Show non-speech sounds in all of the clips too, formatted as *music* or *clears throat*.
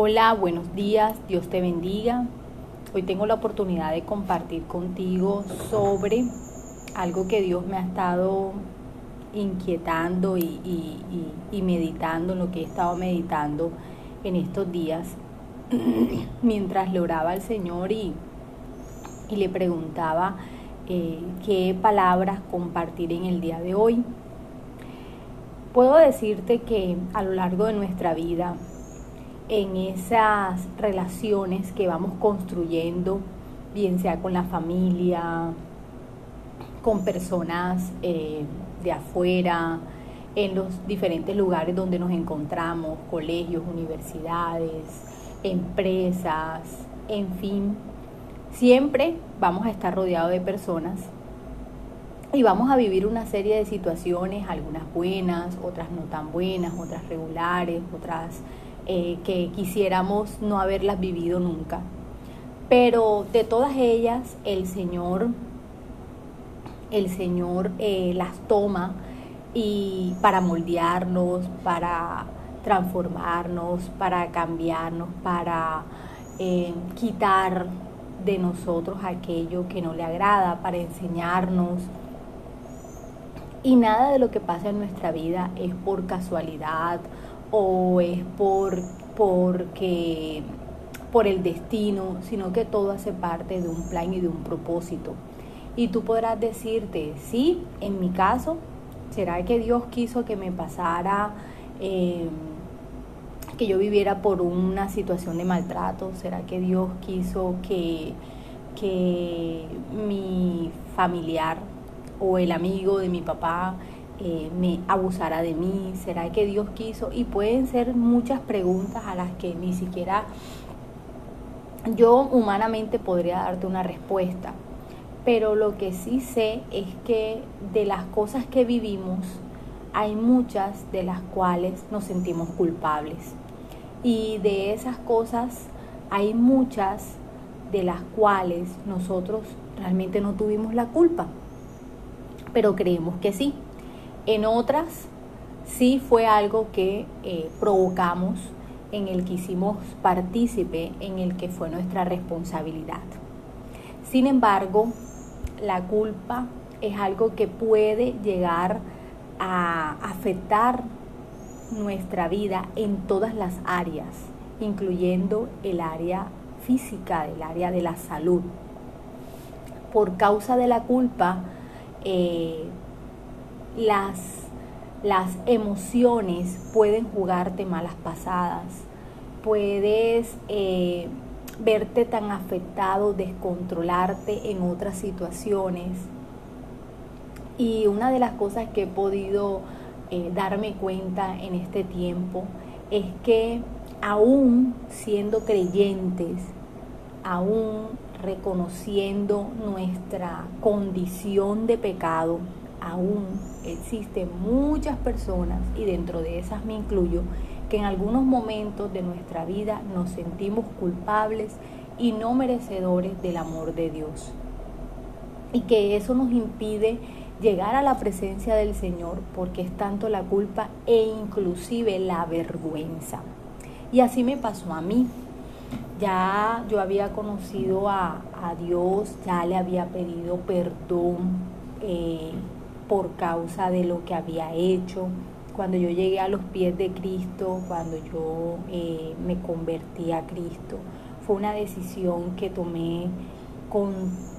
Hola, buenos días, Dios te bendiga. Hoy tengo la oportunidad de compartir contigo sobre algo que Dios me ha estado inquietando y, meditando, lo que he estado meditando en estos días, *clears throat* mientras le oraba al Señor y, le preguntaba eh, qué palabras compartir en el día de hoy. Puedo decirte que a lo largo de nuestra vida en esas relaciones que vamos construyendo, bien sea con la familia, con personas eh, de afuera, en los diferentes lugares donde nos encontramos, colegios, universidades, empresas, en fin, siempre vamos a estar rodeados de personas y vamos a vivir una serie de situaciones, algunas buenas, otras no tan buenas, otras regulares, otras eh, que quisiéramos no haberlas vivido nunca. Pero de todas ellas el Señor, el Señor eh, las toma y para moldearnos, para transformarnos, para cambiarnos, para eh, quitar de nosotros aquello que no le agrada, para enseñarnos. Y nada de lo que pasa en nuestra vida es por casualidad o es por, porque, por el destino, sino que todo hace parte de un plan y de un propósito. Y tú podrás decirte, sí, en mi caso, ¿será que Dios quiso que me pasara, em, que yo viviera por una situación de maltrato? ¿Será que Dios quiso que, que mi familiar o el amigo de mi papá eh, me abusará de mí? ¿Será que Dios quiso? Y pueden ser muchas preguntas a las que ni siquiera yo humanamente podría darte una respuesta. Pero lo que sí sé es que de las cosas que vivimos, hay muchas de las cuales nos sentimos culpables. Y de esas cosas hay muchas de las cuales nosotros realmente no tuvimos la culpa, pero creemos que sí. En otras sí fue algo que eh, provocamos, en el que hicimos partícipe, en el que fue nuestra responsabilidad. Sin embargo, la culpa es algo que puede llegar a afectar nuestra vida en todas las áreas, incluyendo el área física, el área de la salud. Por causa de la culpa, eh, las, las emociones pueden jugarte malas pasadas, puedes eh, verte tan afectado, descontrolarte en otras situaciones. Y una de las cosas que he podido eh, darme cuenta en este tiempo es que aún siendo creyentes, aún reconociendo nuestra condición de pecado, aún existen muchas personas, y dentro de esas me incluyo, que en algunos momentos de nuestra vida nos sentimos culpables y no merecedores del amor de Dios. Y que eso nos impide llegar a la presencia del Señor porque es tanto la culpa e inclusive la vergüenza. Y así me pasó a mí. Ya yo había conocido a, Dios, ya le había pedido perdón. Eh, por causa de lo que había hecho. Cuando yo llegué a los pies de Cristo, cuando yo eh, me convertí a Cristo, fue una decisión que tomé con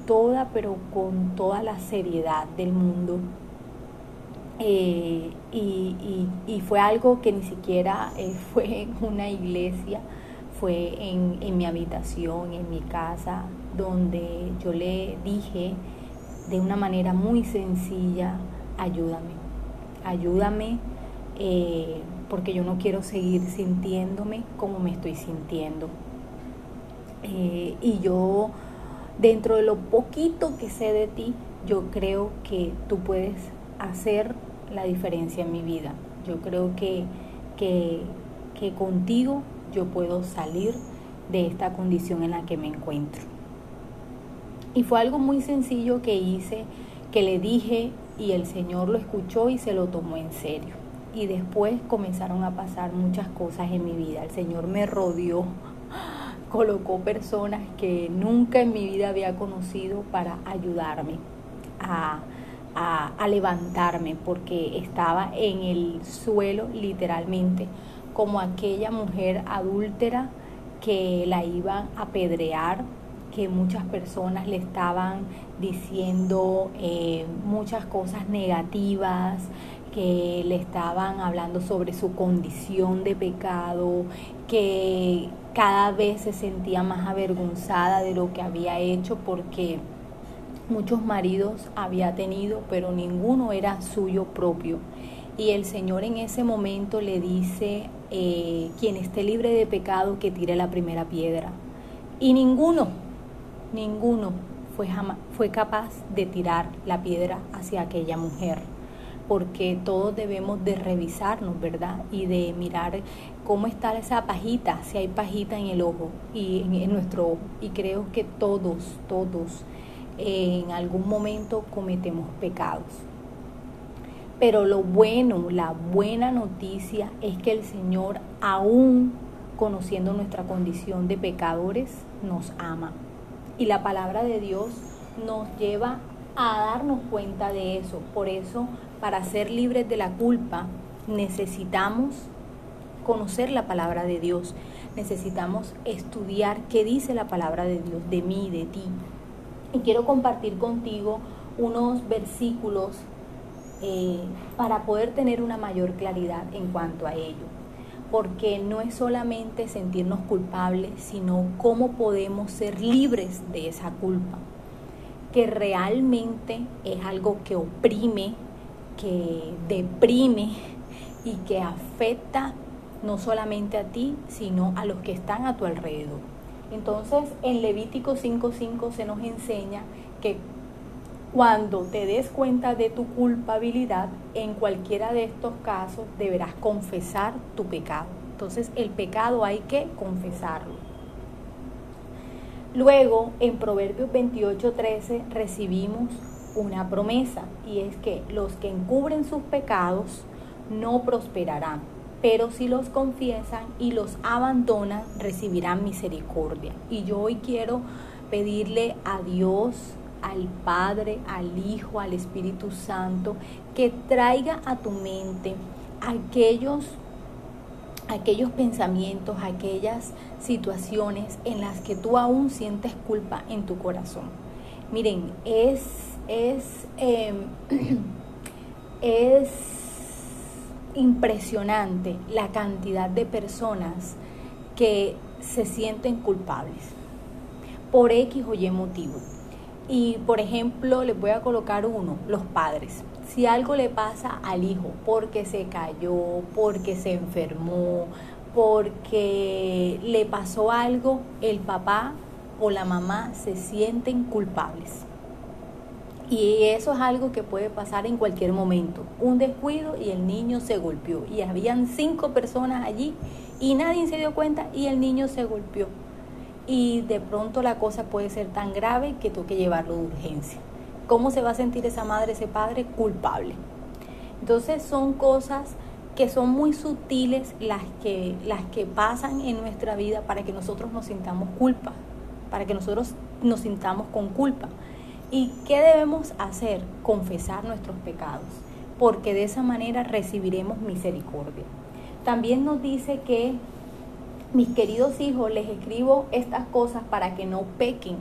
toda, pero con toda la seriedad del mundo. Eh, y, fue algo que ni siquiera eh, *laughs* fue en una iglesia, fue en, en mi habitación, en mi casa, donde yo le dije de una manera muy sencilla, ayúdame, ayúdame eh, porque yo no quiero seguir sintiéndome como me estoy sintiendo. Eh, y yo, dentro de lo poquito que sé de ti, yo creo que tú puedes hacer la diferencia en mi vida. Yo creo que, que, que contigo yo puedo salir de esta condición en la que me encuentro. Y fue algo muy sencillo que hice, que le dije y el Señor lo escuchó y se lo tomó en serio. y después comenzaron a pasar muchas cosas en mi vida. El Señor me rodeó, *gasps* colocó personas que nunca en mi vida había conocido para ayudarme a, a, levantarme porque estaba en el suelo literalmente como aquella mujer adúltera que la iban a apedrear, que muchas personas le estaban diciendo eh, muchas cosas negativas, que le estaban hablando sobre su condición de pecado, que cada vez se sentía más avergonzada de lo que había hecho porque muchos maridos había tenido, pero ninguno era suyo propio. Y el Señor en ese momento le dice, eh, quien esté libre de pecado, que tire la primera piedra. Y ninguno, ninguno fue, fue capaz de tirar la piedra hacia aquella mujer porque todos debemos de revisarnos, ¿verdad? Y de mirar cómo está esa pajita, si hay pajita en el ojo y en, nuestro ojo. Y creo que todos, todos en algún momento cometemos pecados. Pero lo bueno, la buena noticia es que el Señor, aún conociendo nuestra condición de pecadores, nos ama. Y la palabra de Dios nos lleva a darnos cuenta de eso. Por eso para ser libres de la culpa necesitamos conocer la palabra de Dios, necesitamos estudiar qué dice la palabra de Dios de mí, de ti. Y quiero compartir contigo unos versículos eh, para poder tener una mayor claridad en cuanto a ello. Porque no es solamente sentirnos culpables, sino cómo podemos ser libres de esa culpa, que realmente es algo que oprime, que deprime y que afecta no solamente a ti, sino a los que están a tu alrededor. Entonces, en Levítico 5:5 se nos enseña que cuando te des cuenta de tu culpabilidad, en cualquiera de estos casos deberás confesar tu pecado. Entonces, el pecado hay que confesarlo. Luego, en Proverbios 28:13 recibimos una promesa y es que los que encubren sus pecados no prosperarán, pero si los confiesan y los abandonan recibirán misericordia. Y yo hoy quiero pedirle a Dios, al Padre, al Hijo, al Espíritu Santo, que traiga a tu mente aquellos aquellos pensamientos, aquellas situaciones en las que tú aún sientes culpa en tu corazón. Miren, es es, em, *clears throat* es impresionante la cantidad de personas que se sienten culpables por X o Y motivo. Y por ejemplo, les voy a colocar uno, los padres. Si algo le pasa al hijo porque se cayó, porque se enfermó, porque le pasó algo, el papá o la mamá se sienten culpables. Y eso es algo que puede pasar en cualquier momento. Un descuido y el niño se golpeó. Y habían cinco personas allí y nadie se dio cuenta y el niño se golpeó. Y de pronto la cosa puede ser tan grave que toque llevarlo de urgencia. ¿Cómo se va a sentir esa madre, ese padre? Culpable. Entonces son cosas que son muy sutiles las que, las que pasan en nuestra vida para que nosotros nos sintamos culpa, para que nosotros nos sintamos con culpa. ¿Y qué debemos hacer? Confesar nuestros pecados, porque de esa manera recibiremos misericordia. También nos dice que, mis queridos hijos, les escribo estas cosas para que no pequen,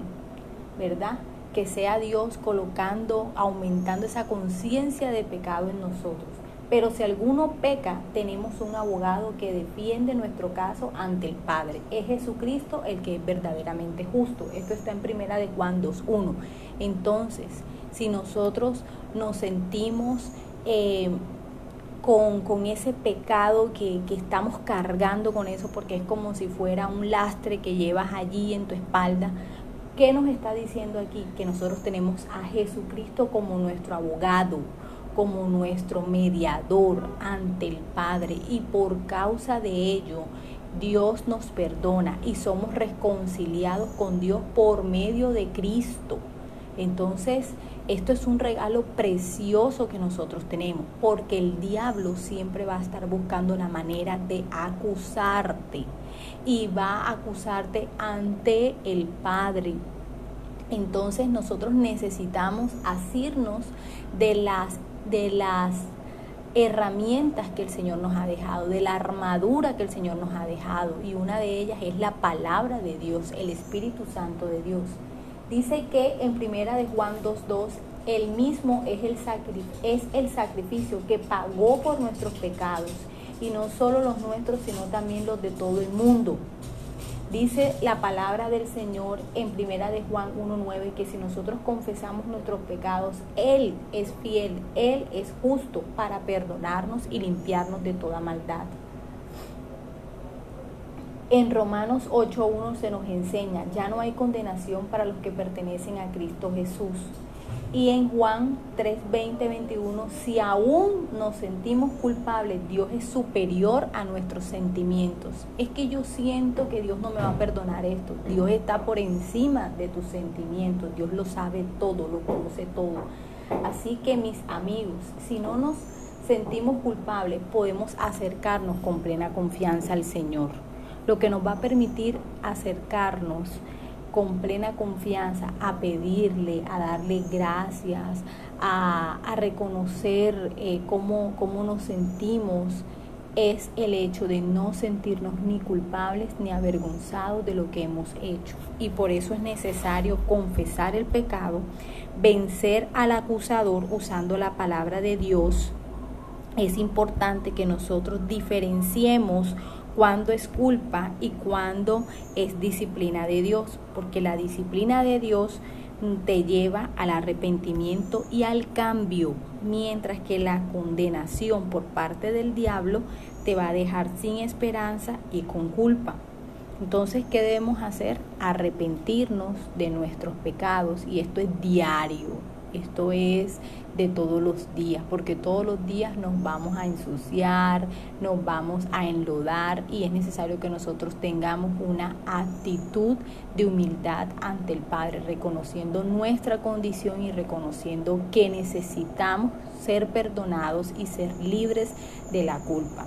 ¿verdad? Que sea Dios colocando, aumentando esa conciencia de pecado en nosotros. Pero si alguno peca, tenemos un abogado que defiende nuestro caso ante el Padre. Es Jesucristo el que es verdaderamente justo. Esto está en primera de Juan 2.1. Entonces, si nosotros nos sentimos eh, con, ese pecado que, que estamos cargando con eso, porque es como si fuera un lastre que llevas allí en tu espalda, ¿qué nos está diciendo aquí? Que nosotros tenemos a Jesucristo como nuestro abogado como nuestro mediador ante el Padre y por causa de ello Dios nos perdona y somos reconciliados con Dios por medio de Cristo. Entonces, esto es un regalo precioso que nosotros tenemos, porque el diablo siempre va a estar buscando la manera de acusarte y va a acusarte ante el Padre. Entonces nosotros necesitamos asirnos de las de las herramientas que el Señor nos ha dejado, de la armadura que el Señor nos ha dejado. Y una de ellas es la palabra de Dios, el Espíritu Santo de Dios. Dice que en primera de Juan 2.2, el mismo es el, es el sacrificio que pagó por nuestros pecados. Y no solo los nuestros, sino también los de todo el mundo. Dice la palabra del Señor en primera de Juan 1.9 que si nosotros confesamos nuestros pecados, Él es fiel, Él es justo para perdonarnos y limpiarnos de toda maldad. En Romanos 8.1 se nos enseña, ya no hay condenación para los que pertenecen a Cristo Jesús. Y en Juan 3, 20, 21, si aún nos sentimos culpables, Dios es superior a nuestros sentimientos. Es que yo siento que Dios no me va a perdonar esto. Dios está por encima de tus sentimientos. Dios lo sabe todo, lo conoce todo. Así que mis amigos, si no nos sentimos culpables, podemos acercarnos con plena confianza al Señor. Lo que nos va a permitir acercarnos con plena confianza a pedirle, a darle gracias, a, reconocer eh, cómo, cómo nos sentimos, es el hecho de no sentirnos ni culpables ni avergonzados de lo que hemos hecho. Y por eso es necesario confesar el pecado, vencer al acusador usando la palabra de Dios. Es importante que nosotros diferenciemos cuándo es culpa y cuándo es disciplina de Dios, porque la disciplina de Dios te lleva al arrepentimiento y al cambio, mientras que la condenación por parte del diablo te va a dejar sin esperanza y con culpa. Entonces, ¿qué debemos hacer? Arrepentirnos de nuestros pecados y esto es diario. Esto es de todos los días, porque todos los días nos vamos a ensuciar, nos vamos a enlodar y es necesario que nosotros tengamos una actitud de humildad ante el Padre, reconociendo nuestra condición y reconociendo que necesitamos ser perdonados y ser libres de la culpa.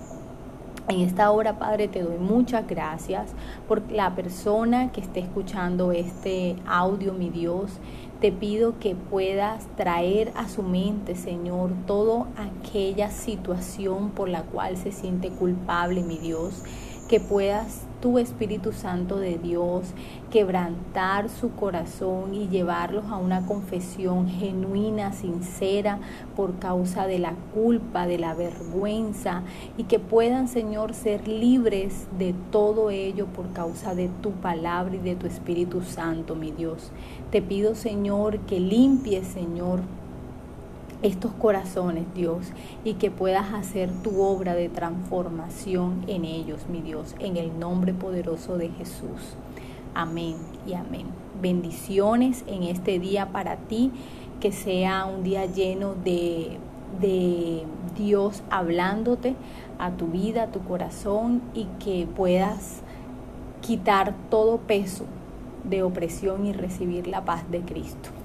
En esta hora, Padre, te doy muchas gracias por la persona que esté escuchando este audio, mi Dios. Te pido que puedas traer a su mente, Señor, toda aquella situación por la cual se siente culpable, mi Dios. Que puedas tu Espíritu Santo de Dios quebrantar su corazón y llevarlos a una confesión genuina, sincera, por causa de la culpa, de la vergüenza, y que puedan, Señor, ser libres de todo ello por causa de tu palabra y de tu Espíritu Santo, mi Dios. Te pido, Señor, que limpies, Señor, estos corazones, Dios, y que puedas hacer tu obra de transformación en ellos, mi Dios, en el nombre poderoso de Jesús. Amén y amén. Bendiciones en este día para ti, que sea un día lleno de, de Dios hablándote a tu vida, a tu corazón y que puedas quitar todo peso de opresión y recibir la paz de Cristo.